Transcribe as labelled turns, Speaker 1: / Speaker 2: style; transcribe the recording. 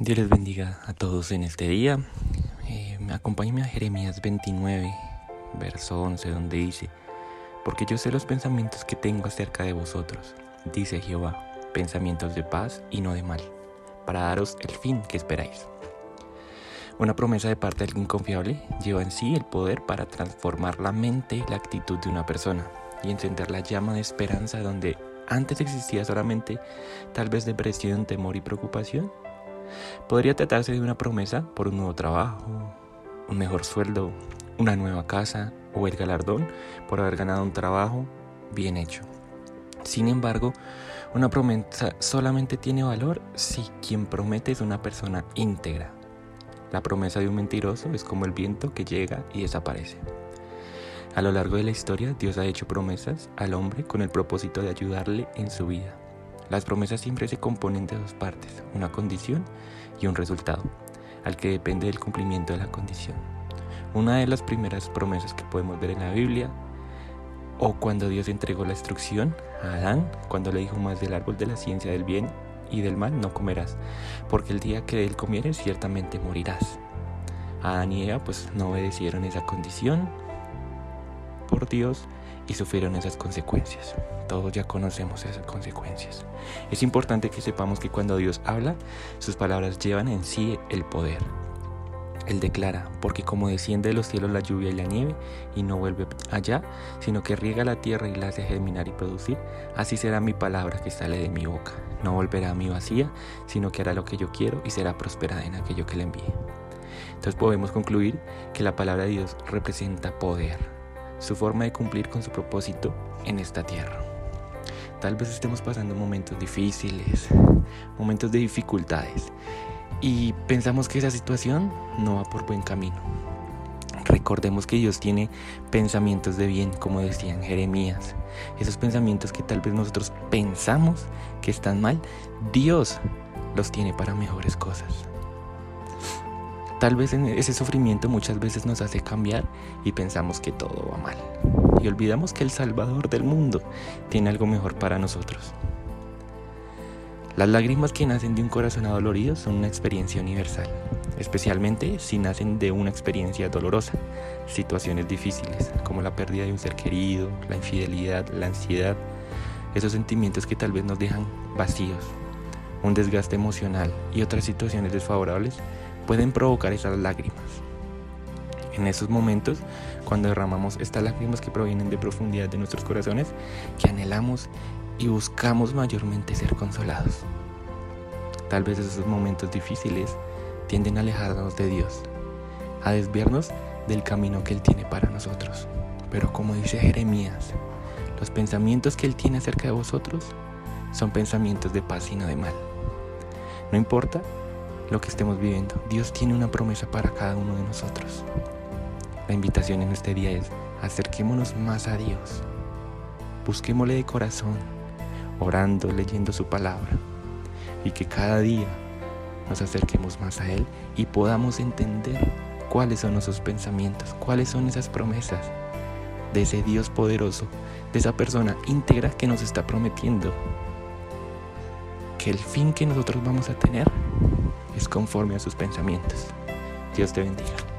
Speaker 1: Dios les bendiga a todos en este día. Eh, acompáñenme a Jeremías 29, verso 11, donde dice, Porque yo sé los pensamientos que tengo acerca de vosotros, dice Jehová, pensamientos de paz y no de mal, para daros el fin que esperáis. Una promesa de parte de alguien confiable lleva en sí el poder para transformar la mente y la actitud de una persona y encender la llama de esperanza donde antes existía solamente tal vez depresión, temor y preocupación. Podría tratarse de una promesa por un nuevo trabajo, un mejor sueldo, una nueva casa o el galardón por haber ganado un trabajo bien hecho. Sin embargo, una promesa solamente tiene valor si quien promete es una persona íntegra, la promesa de un mentiroso es como el viento que llega y desaparece. A lo largo de la historia, Dios ha hecho promesas al hombre con el propósito de ayudarle en su vida. Las promesas siempre se componen de dos partes, una condición y un resultado, al que depende del cumplimiento de la condición. Una de las primeras promesas que podemos ver en la Biblia, o cuando Dios entregó la instrucción a Adán, cuando le dijo más del árbol de la ciencia del bien y del mal no comerás, porque el día que él comieres ciertamente morirás. Adán y Eva pues no obedecieron esa condición por Dios y sufrieron esas consecuencias. Todos ya conocemos esas consecuencias. Es importante que sepamos que cuando Dios habla, sus palabras llevan en sí el poder. Él declara, porque como desciende de los cielos la lluvia y la nieve, y no vuelve allá, sino que riega la tierra y la hace germinar y producir, así será mi palabra que sale de mi boca. No volverá a mi vacía, sino que hará lo que yo quiero y será prosperada en aquello que le envíe. Entonces podemos concluir que la palabra de Dios representa poder, su forma de cumplir con su propósito en esta tierra. Tal vez estemos pasando momentos difíciles, momentos de dificultades, y pensamos que esa situación no va por buen camino. Recordemos que Dios tiene pensamientos de bien, como decía en Jeremías. Esos pensamientos que tal vez nosotros pensamos que están mal, Dios los tiene para mejores cosas. Tal vez en ese sufrimiento muchas veces nos hace cambiar y pensamos que todo va mal. Y olvidamos que el Salvador del mundo tiene algo mejor para nosotros. Las lágrimas que nacen de un corazón adolorido son una experiencia universal, especialmente si nacen de una experiencia dolorosa, situaciones difíciles como la pérdida de un ser querido, la infidelidad, la ansiedad, esos sentimientos que tal vez nos dejan vacíos, un desgaste emocional y otras situaciones desfavorables pueden provocar esas lágrimas. En esos momentos, cuando derramamos estas lágrimas que provienen de profundidad de nuestros corazones, que anhelamos y buscamos mayormente ser consolados. Tal vez esos momentos difíciles tienden a alejarnos de Dios, a desviarnos del camino que Él tiene para nosotros. Pero como dice Jeremías, los pensamientos que Él tiene acerca de vosotros son pensamientos de paz y no de mal. No importa lo que estemos viviendo, Dios tiene una promesa para cada uno de nosotros. La invitación en este día es acerquémonos más a Dios. Busquémosle de corazón orando, leyendo su palabra. Y que cada día nos acerquemos más a Él y podamos entender cuáles son esos pensamientos, cuáles son esas promesas de ese Dios poderoso, de esa persona íntegra que nos está prometiendo que el fin que nosotros vamos a tener es conforme a sus pensamientos. Dios te bendiga.